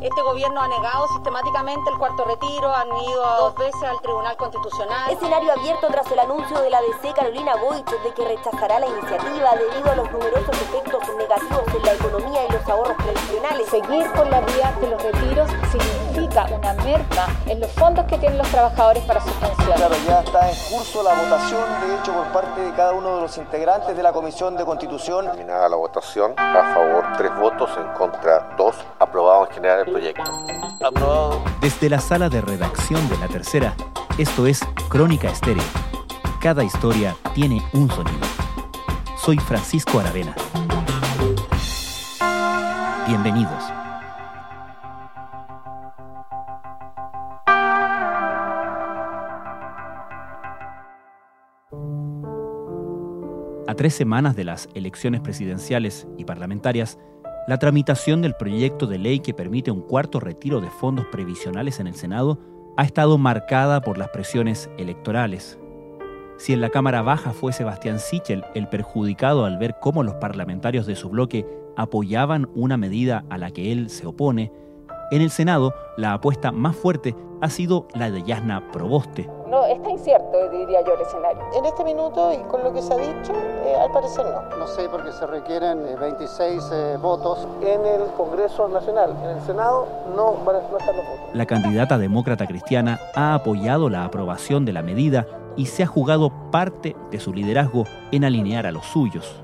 Este gobierno ha negado sistemáticamente el cuarto retiro, han ido dos veces al Tribunal Constitucional. Escenario abierto tras el anuncio de la DC Carolina Goich de que rechazará la iniciativa debido a los numerosos efectos negativos en la economía y los ahorros previsionales. Seguir por la vía de los retiros significa una merma en los fondos que tienen los trabajadores para su pensión. Claro, ya está en curso la votación, de hecho, por parte de cada uno de los integrantes de la Comisión de Constitución. Terminada la votación, a favor tres votos, en contra dos, aprobado en general el Desde la sala de redacción de la tercera, esto es Crónica Estéreo. Cada historia tiene un sonido. Soy Francisco Aravena. Bienvenidos. A tres semanas de las elecciones presidenciales y parlamentarias, la tramitación del proyecto de ley que permite un cuarto retiro de fondos previsionales en el Senado ha estado marcada por las presiones electorales. Si en la Cámara Baja fue Sebastián Sichel el perjudicado al ver cómo los parlamentarios de su bloque apoyaban una medida a la que él se opone, en el Senado la apuesta más fuerte ha sido la de Yasna Proboste. No, está incierto, diría yo, el escenario. En este minuto y con lo que se ha dicho, eh, al parecer no. No sé, porque se requieren 26 eh, eh, votos. En el Congreso Nacional, en el Senado, no van a estar los votos. La candidata demócrata cristiana ha apoyado la aprobación de la medida y se ha jugado parte de su liderazgo en alinear a los suyos.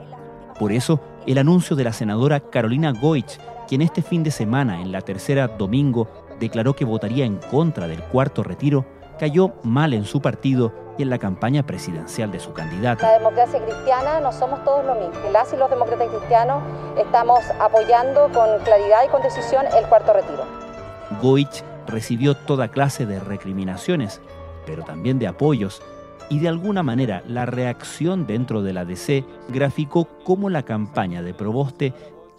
Por eso, el anuncio de la senadora Carolina Goich, quien este fin de semana, en la tercera domingo, declaró que votaría en contra del cuarto retiro, cayó mal en su partido y en la campaña presidencial de su candidata. La democracia cristiana no somos todos lo mismo. Las y los demócratas cristianos estamos apoyando con claridad y con decisión el cuarto retiro. Goich recibió toda clase de recriminaciones, pero también de apoyos, y de alguna manera la reacción dentro de la DC graficó cómo la campaña de Proboste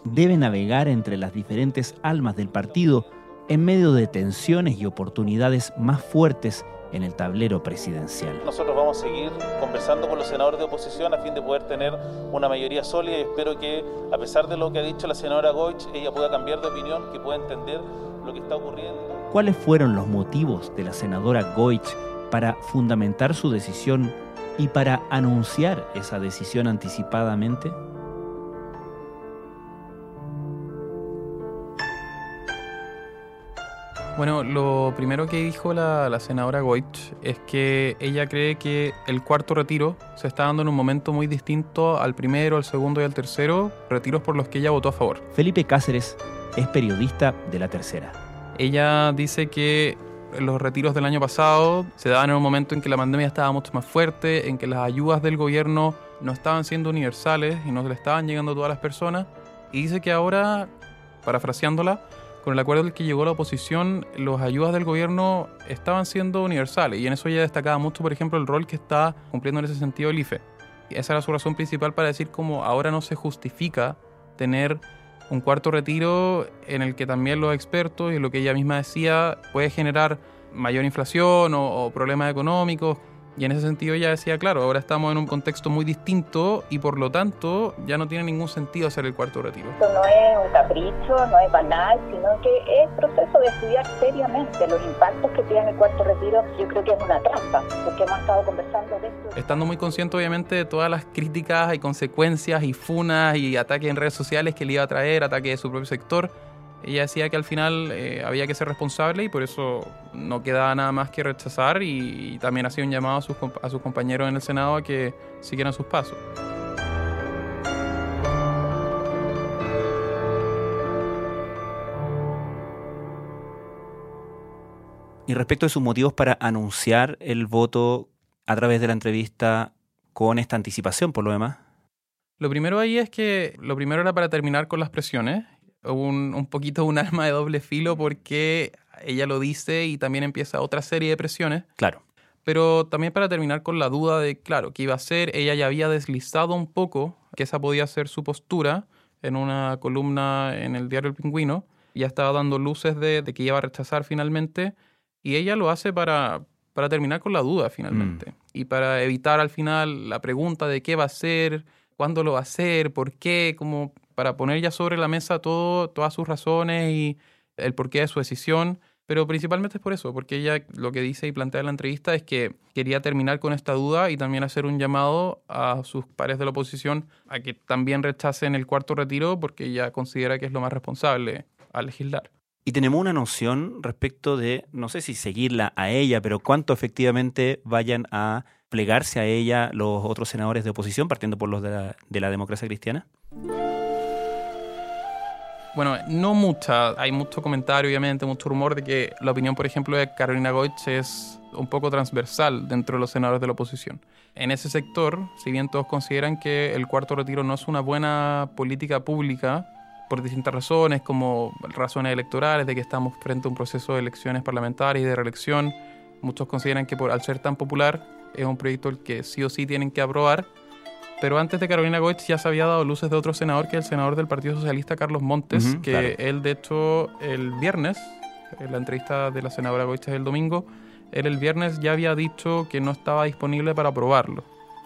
debe navegar entre las diferentes almas del partido en medio de tensiones y oportunidades más fuertes en el tablero presidencial. Nosotros vamos a seguir conversando con los senadores de oposición a fin de poder tener una mayoría sólida y espero que, a pesar de lo que ha dicho la senadora Goich, ella pueda cambiar de opinión, que pueda entender lo que está ocurriendo. ¿Cuáles fueron los motivos de la senadora Goich para fundamentar su decisión y para anunciar esa decisión anticipadamente? Bueno, lo primero que dijo la, senadora Goich es que ella cree que el cuarto retiro se está dando en un momento muy distinto al primero, al segundo y al tercero, retiros por los que ella votó a favor. Felipe Cáceres es periodista de la tercera. Ella dice que los retiros del año pasado se daban en un momento en que la pandemia estaba mucho más fuerte, en que las ayudas del gobierno no estaban siendo universales y no le estaban llegando a todas las personas. Y dice que ahora, parafraseándola, con el acuerdo al que llegó la oposición, las ayudas del gobierno estaban siendo universales y en eso ya destacaba mucho, por ejemplo, el rol que está cumpliendo en ese sentido el IFE. Y esa era su razón principal para decir como ahora no se justifica tener un cuarto retiro en el que también los expertos y lo que ella misma decía puede generar mayor inflación o, o problemas económicos y en ese sentido ella decía, claro, ahora estamos en un contexto muy distinto y por lo tanto ya no tiene ningún sentido hacer el cuarto retiro. Esto no es un capricho, no es banal, sino que es proceso de estudiar seriamente los impactos que tiene el cuarto retiro. Yo creo que es una trampa, porque hemos estado conversando de esto. Estando muy consciente obviamente de todas las críticas y consecuencias y funas y ataques en redes sociales que le iba a traer, ataques de su propio sector, ella decía que al final eh, había que ser responsable y por eso no quedaba nada más que rechazar y, también hacía un llamado a sus, a sus compañeros en el Senado a que siguieran sus pasos. Y respecto a sus motivos para anunciar el voto a través de la entrevista con esta anticipación, por lo demás. Lo primero ahí es que lo primero era para terminar con las presiones un, un poquito un arma de doble filo porque ella lo dice y también empieza otra serie de presiones. Claro. Pero también para terminar con la duda de, claro, qué iba a hacer, ella ya había deslizado un poco que esa podía ser su postura en una columna en el diario El Pingüino. Ya estaba dando luces de, que iba a rechazar finalmente. Y ella lo hace para, para terminar con la duda finalmente. Mm. Y para evitar al final la pregunta de qué va a hacer, cuándo lo va a hacer, por qué, como para poner ya sobre la mesa todo, todas sus razones y, el porqué de su decisión, pero principalmente es por eso, porque ella lo que dice y plantea en la entrevista es que quería terminar con esta duda y también hacer un llamado a sus pares de la oposición a que también rechacen el cuarto retiro porque ella considera que es lo más responsable al legislar. Y tenemos una noción respecto de, no sé si seguirla a ella, pero cuánto efectivamente vayan a plegarse a ella los otros senadores de oposición, partiendo por los de la, de la democracia cristiana. Bueno, no mucha. Hay mucho comentario, obviamente, mucho rumor de que la opinión, por ejemplo, de Carolina Goich es un poco transversal dentro de los senadores de la oposición. En ese sector, si bien todos consideran que el cuarto retiro no es una buena política pública, por distintas razones, como razones electorales, de que estamos frente a un proceso de elecciones parlamentarias y de reelección. Muchos consideran que por, al ser tan popular es un proyecto el que sí o sí tienen que aprobar. Pero antes de Carolina Goetz ya se había dado luces de otro senador, que es el senador del Partido Socialista, Carlos Montes, que él, de hecho, el viernes, en la entrevista de la senadora Goetz el domingo, él el viernes ya había dicho que no estaba disponible para aprobarlo.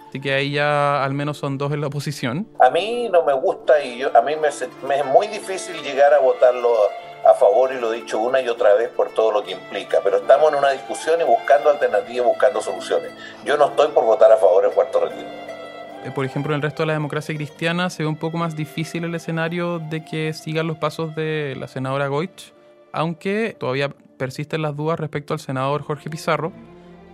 Así que ahí ya al menos son dos en la oposición. A mí no me gusta y a mí me, es muy difícil llegar a votarlo a favor y lo he dicho una y otra vez por todo lo que implica, pero estamos en una discusión y buscando alternativas, buscando soluciones. Yo no estoy por votar a favor del cuarto retiro. Eh, por ejemplo, en el resto de la democracia cristiana se ve un poco más difícil el escenario de que sigan los pasos de la senadora Goich, aunque todavía persisten las dudas respecto al senador Jorge Pizarro,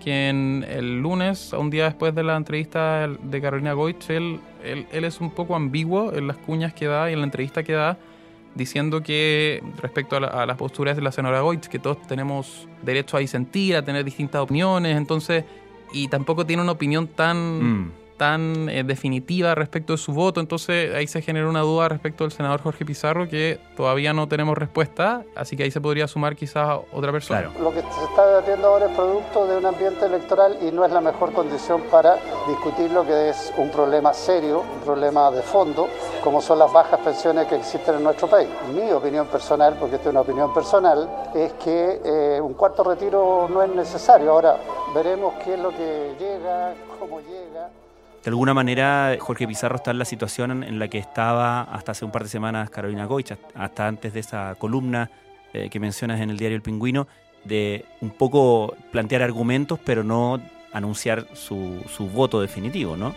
quien el lunes, un día después de la entrevista de Carolina Goich, él, él, es un poco ambiguo en las cuñas que da y en la entrevista que da, diciendo que respecto a, las posturas de la senadora Goich, que todos tenemos derecho a disentir, a tener distintas opiniones, entonces, y tampoco tiene una opinión tan... Mm tan eh, definitiva respecto de su voto, entonces ahí se genera una duda respecto del senador Jorge Pizarro que todavía no tenemos respuesta, así que ahí se podría sumar quizás otra persona. Lo que se está debatiendo ahora es producto de un ambiente electoral y no es la mejor condición para discutir lo que es un problema serio, un problema de fondo, como son las bajas pensiones que existen en nuestro país. Mi opinión personal, porque esta es una opinión personal, es que eh, un cuarto retiro no es necesario. Ahora veremos qué es lo que llega, cómo llega de alguna manera Jorge Pizarro está en la situación en la que estaba hasta hace un par de semanas Carolina Goich, hasta antes de esa columna eh, que mencionas en el diario El Pingüino, de un poco plantear argumentos pero no anunciar su, su voto definitivo, ¿no?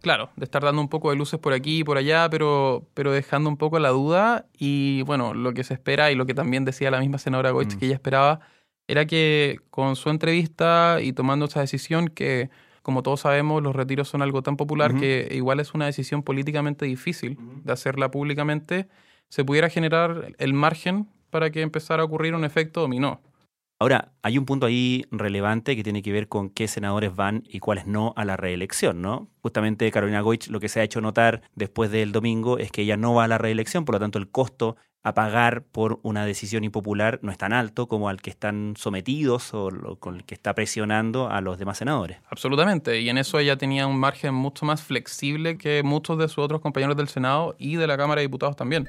Claro, de estar dando un poco de luces por aquí y por allá, pero, pero dejando un poco la duda. Y bueno, lo que se espera y lo que también decía la misma senadora Goich mm. que ella esperaba era que con su entrevista y tomando esa decisión que como todos sabemos, los retiros son algo tan popular que igual es una decisión políticamente difícil de hacerla públicamente, se pudiera generar el margen para que empezara a ocurrir un efecto dominó. Ahora, hay un punto ahí relevante que tiene que ver con qué senadores van y cuáles no a la reelección, ¿no? Justamente Carolina Goich lo que se ha hecho notar después del domingo es que ella no va a la reelección, por lo tanto el costo a pagar por una decisión impopular no es tan alto como al que están sometidos o con el que está presionando a los demás senadores. Absolutamente, y en eso ella tenía un margen mucho más flexible que muchos de sus otros compañeros del Senado y de la Cámara de Diputados también.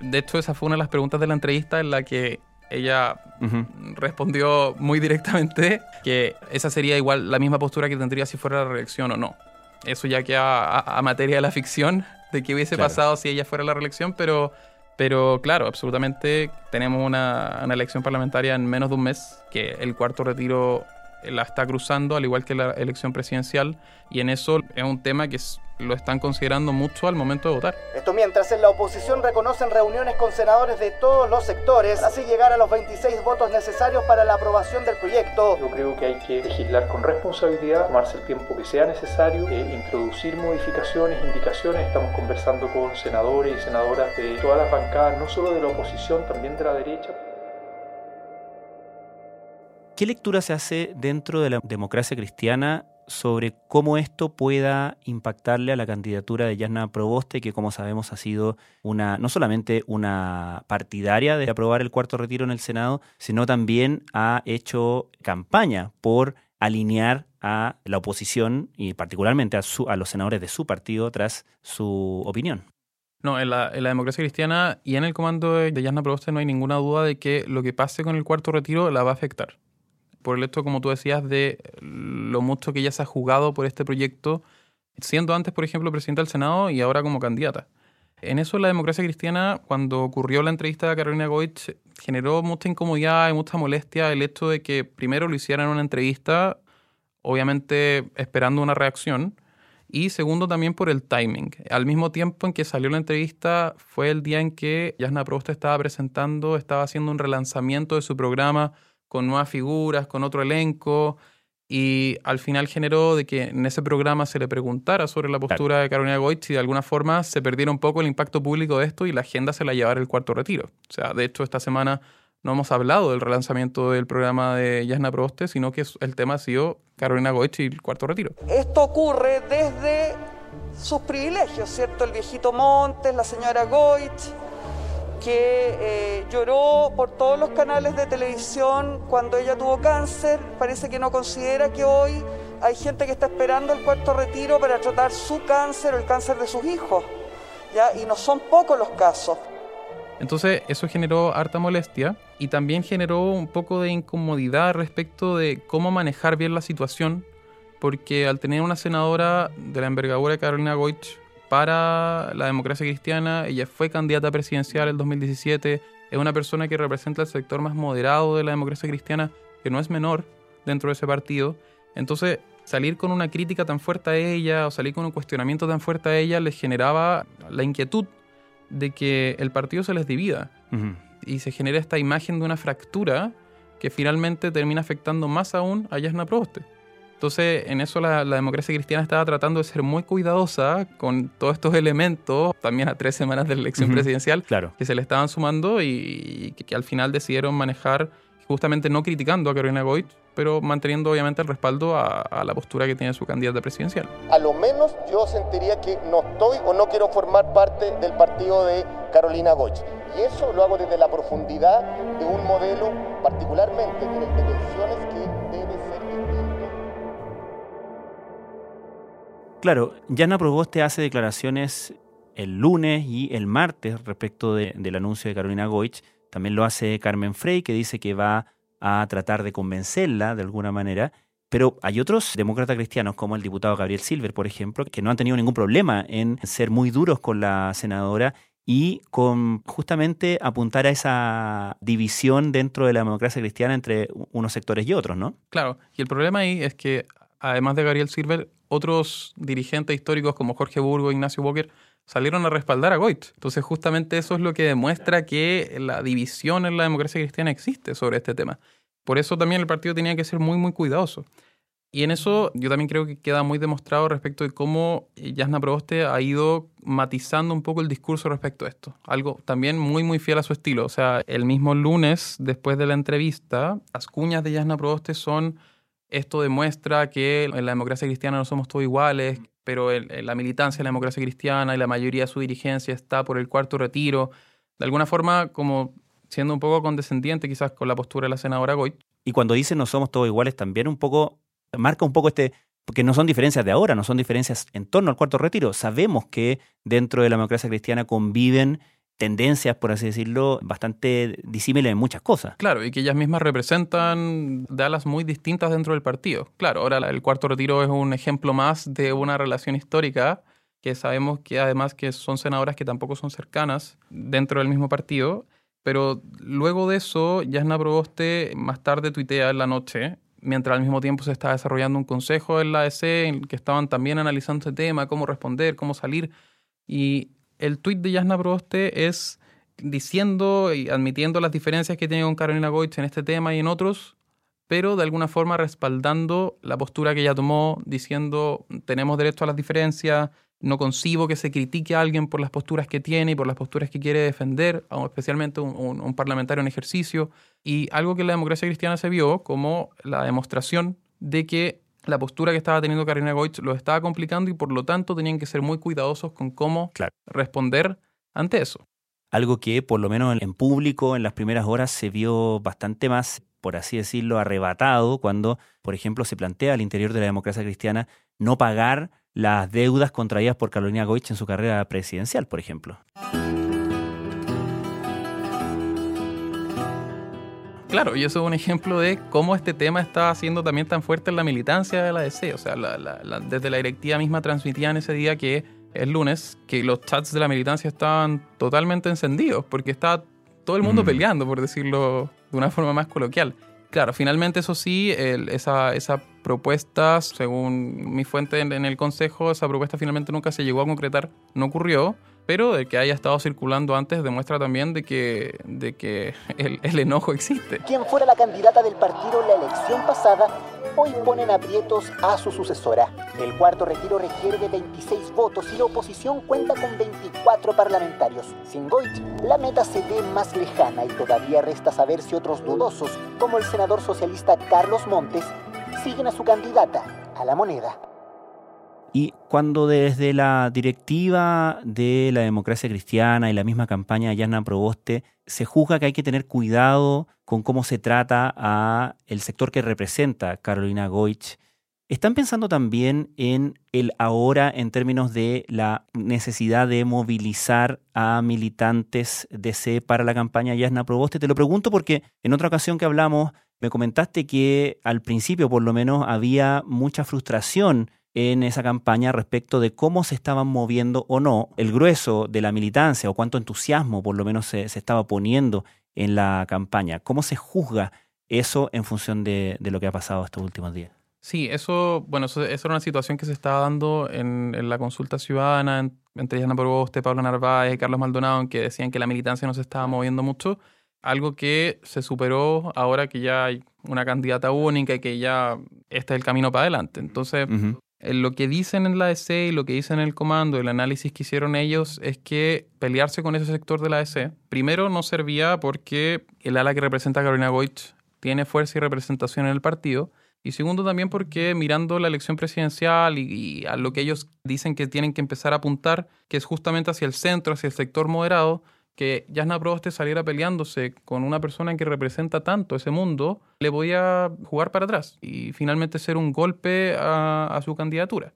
De hecho, esa fue una de las preguntas de la entrevista en la que ella respondió muy directamente que esa sería igual la misma postura que tendría si fuera la reelección o no. Eso ya queda a materia de la ficción, de qué hubiese pasado si ella fuera la reelección, pero, pero claro, absolutamente tenemos una, una elección parlamentaria en menos de un mes, que el cuarto retiro la está cruzando, al igual que la elección presidencial, y en eso es un tema que lo están considerando mucho al momento de votar. Esto mientras en la oposición reconocen reuniones con senadores de todos los sectores, así llegar a los 26 votos necesarios para la aprobación del proyecto. Yo creo que hay que legislar con responsabilidad, tomarse el tiempo que sea necesario, e introducir modificaciones, indicaciones. Estamos conversando con senadores y senadoras de todas las bancadas, no solo de la oposición, también de la derecha. ¿Qué lectura se hace dentro de la democracia cristiana sobre cómo esto pueda impactarle a la candidatura de Yasna Proboste, que como sabemos ha sido una no solamente una partidaria de aprobar el cuarto retiro en el Senado, sino también ha hecho campaña por alinear a la oposición y particularmente a, a los senadores de su partido tras su opinión. No, en la, democracia cristiana y en el comando de Yasna Proboste no hay ninguna duda de que lo que pase con el cuarto retiro la va a afectar por el hecho, como tú decías, de lo mucho que ella se ha jugado por este proyecto, siendo antes, por ejemplo, presidenta del Senado y ahora como candidata. En eso la democracia cristiana, cuando ocurrió la entrevista de Carolina Goich, generó mucha incomodidad y mucha molestia el hecho de que primero lo hicieran una entrevista, obviamente esperando una reacción, y segundo también por el timing. Al mismo tiempo en que salió la entrevista fue el día en que Yasna Prost estaba presentando, estaba haciendo un relanzamiento de su programa con nuevas figuras, con otro elenco, y al final generó de que en ese programa se le preguntara sobre la postura de Carolina Goich y de alguna forma se perdiera un poco el impacto público de esto y la agenda se la llevara el cuarto retiro. O sea, de hecho esta semana no hemos hablado del relanzamiento del programa de Yasna Proboste, sino que el tema ha sido Carolina Goich y el cuarto retiro. Esto ocurre desde sus privilegios, ¿cierto? El viejito Montes, la señora Goich, que eh, lloró por todos los canales de televisión cuando ella tuvo cáncer. Parece que no considera que hoy hay gente que está esperando el cuarto retiro para tratar su cáncer o el cáncer de sus hijos. ¿ya? Y no son pocos los casos. Entonces eso generó harta molestia y también generó un poco de incomodidad respecto de cómo manejar bien la situación, porque al tener una senadora de la envergadura de Carolina Goich para la democracia cristiana. Ella fue candidata presidencial en 2017. Es una persona que representa el sector más moderado de la democracia cristiana, que no es menor dentro de ese partido. Entonces, salir con una crítica tan fuerte a ella o salir con un cuestionamiento tan fuerte a ella les generaba la inquietud de que el partido se les divida y se genera esta imagen de una fractura que finalmente termina afectando más aún a Yasna Proboste. Entonces, en eso la, democracia cristiana estaba tratando de ser muy cuidadosa con todos estos elementos, también a tres semanas de la elección presidencial, que se le estaban sumando y, que, al final decidieron manejar justamente no criticando a Carolina Goit, pero manteniendo obviamente el respaldo a, a, la postura que tiene su candidata presidencial. A lo menos yo sentiría que no estoy o no quiero formar parte del partido de Carolina Goich. Y eso lo hago desde la profundidad de un modelo, particularmente en el de pensiones, Claro, Yana Proboste hace declaraciones el lunes y el martes respecto del anuncio de Carolina Goich. También lo hace Carmen Frey, que dice que va a tratar de convencerla de alguna manera. Pero hay otros demócratas cristianos, como el diputado Gabriel Silver, por ejemplo, que no han tenido ningún problema en ser muy duros con la senadora y con justamente apuntar a esa división dentro de la democracia cristiana entre unos sectores y otros, ¿no? Claro, y el problema ahí es que además de Gabriel Silver, otros dirigentes históricos como Jorge Burgo Ignacio Walker salieron a respaldar a Goit. Entonces, justamente eso es lo que demuestra que la división en la democracia cristiana existe sobre este tema. Por eso también el partido tenía que ser muy, muy cuidadoso. Y en eso yo también creo que queda muy demostrado respecto de cómo Yasna Proboste ha ido matizando un poco el discurso respecto a esto. Algo también muy, muy fiel a su estilo. O sea, el mismo lunes, después de la entrevista, las cuñas de Yasna Proboste son esto demuestra que en la democracia cristiana no somos todos iguales, pero la militancia de la democracia cristiana y la mayoría de su dirigencia está por el cuarto retiro. De alguna forma, como siendo un poco condescendiente quizás con la postura de la senadora Goy. Y cuando dice no somos todos iguales, también un poco, marca un poco este, porque no son diferencias de ahora, no son diferencias en torno al cuarto retiro. Sabemos que dentro de la democracia cristiana conviven tendencias, por así decirlo, bastante disímiles en muchas cosas. Claro, y que ellas mismas representan de alas muy distintas dentro del partido. Claro, ahora el cuarto retiro es un ejemplo más de una relación histórica que sabemos que además que son senadoras que tampoco son cercanas dentro del mismo partido, pero luego de eso, Yasna Proboste más tarde tuitea en la noche, mientras al mismo tiempo se está desarrollando un consejo en la ADC en el que estaban también analizando este tema, cómo responder, cómo salir, y el tuit de Yasna Proboste es diciendo y admitiendo las diferencias que tiene con Carolina Goich en este tema y en otros, pero de alguna forma respaldando la postura que ella tomó, diciendo tenemos derecho a las diferencias, no concibo que se critique a alguien por las posturas que tiene y por las posturas que quiere defender, especialmente un, un parlamentario en ejercicio, y algo que la democracia cristiana se vio como la demostración de que la postura que estaba teniendo Karina Goich lo estaba complicando y por lo tanto tenían que ser muy cuidadosos con cómo responder ante eso. Algo que por lo menos en público en las primeras horas se vio bastante más, por así decirlo, arrebatado cuando, por ejemplo, se plantea al interior de la democracia cristiana no pagar las deudas contraídas por Carolina Goich en su carrera presidencial, por ejemplo. Claro, y eso es un ejemplo de cómo este tema está siendo también tan fuerte en la militancia de la DC. O sea, desde la directiva misma transmitían ese día que el lunes que los chats de la militancia estaban totalmente encendidos, porque está todo el mundo Mm. peleando, por decirlo de una forma más coloquial. Claro, finalmente eso sí, esa, propuesta, según mi fuente en, en el Consejo, esa propuesta finalmente nunca se llegó a concretar, no ocurrió, pero de que haya estado circulando antes demuestra también de que, de que el, el enojo existe. Quien fuera la candidata del partido en la elección pasada, hoy ponen aprietos a su sucesora. El cuarto retiro requiere de 26 votos y la oposición cuenta con 24 parlamentarios. Sin Goich, la meta se ve más lejana y todavía resta saber si otros dudosos, como el senador socialista Carlos Montes, siguen a su candidata, a la moneda. Y cuando desde la directiva de la democracia cristiana y la misma campaña de Yasna Proboste se juzga que hay que tener cuidado con cómo se trata a el sector que representa Carolina Goich, ¿están pensando también en el ahora en términos de la necesidad de movilizar a militantes de C para la campaña Yasna Proboste? Te lo pregunto porque en otra ocasión que hablamos me comentaste que al principio por lo menos había mucha frustración en esa campaña respecto de cómo se estaban moviendo o no el grueso de la militancia o cuánto entusiasmo por lo menos se, se estaba poniendo en la campaña. ¿Cómo se juzga eso en función de, de lo que ha pasado estos últimos días? Sí, eso, bueno, eso, eso era una situación que se estaba dando en, en la consulta ciudadana en- entre Diana Proboste, Pablo Narváez y Carlos Maldonado, en que decían que la militancia no se estaba moviendo mucho. Algo que se superó ahora que ya hay una candidata única y que ya este es el camino para adelante. Entonces, lo que dicen en la EC y lo que dicen en el comando, el análisis que hicieron ellos es que pelearse con ese sector de la EC, primero no servía porque el ala que representa a Carolina Goich tiene fuerza y representación en el partido. Y segundo también porque mirando la elección presidencial y a lo que ellos dicen que tienen que empezar a apuntar, que es justamente hacia el centro, hacia el sector moderado, que Yasna Proboste saliera peleándose con una persona que representa tanto ese mundo, le podía jugar para atrás y finalmente ser un golpe a, su candidatura.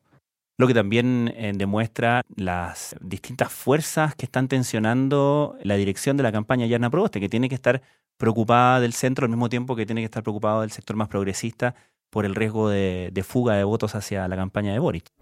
Lo que también eh, demuestra las distintas fuerzas que están tensionando la dirección de la campaña Yarna Proboste, que tiene que estar preocupada del centro al mismo tiempo que tiene que estar preocupado del sector más progresista por el riesgo de, de fuga de votos hacia la campaña de Boric.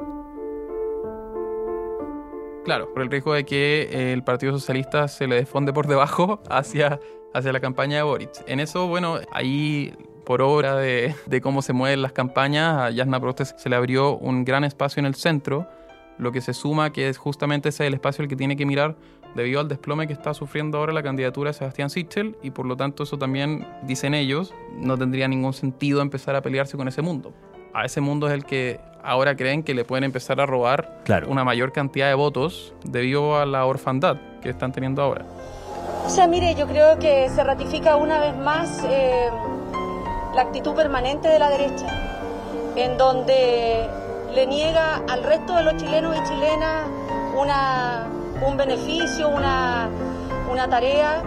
Claro, por el riesgo de que eh, el Partido Socialista se le desfonde por debajo hacia, hacia la campaña de Boric. En eso, bueno, ahí por obra de, cómo se mueven las campañas, a Yasna Proboste se le abrió un gran espacio en el centro, lo que se suma que es justamente ese el espacio el que tiene que mirar debido al desplome que está sufriendo ahora la candidatura de Sebastián Sichel y por lo tanto eso también, dicen ellos, no tendría ningún sentido empezar a pelearse con ese mundo. A ese mundo es el que ahora creen que le pueden empezar a robar Claro. una mayor cantidad de votos debido a la orfandad que están teniendo ahora. O sea, mire, yo creo que se ratifica una vez más eh, la actitud permanente de la derecha, en donde le niega al resto de los chilenos y chilenas una, un beneficio, una, una tarea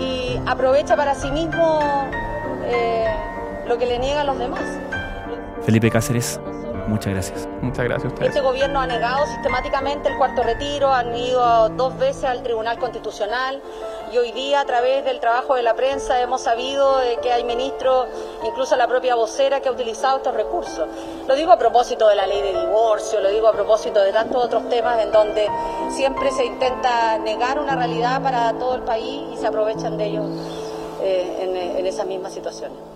y aprovecha para sí mismo eh, lo que le niega a los demás. Felipe Cáceres, muchas gracias. Muchas gracias a ustedes. Este gobierno ha negado sistemáticamente el cuarto retiro, han ido dos veces al Tribunal Constitucional y hoy día a través del trabajo de la prensa hemos sabido de que hay ministros, incluso la propia vocera, que ha utilizado estos recursos. Lo digo a propósito de la ley de divorcio, lo digo a propósito de tantos otros temas en donde siempre se intenta negar una realidad para todo el país y se aprovechan de ellos eh, en, en esas mismas situaciones.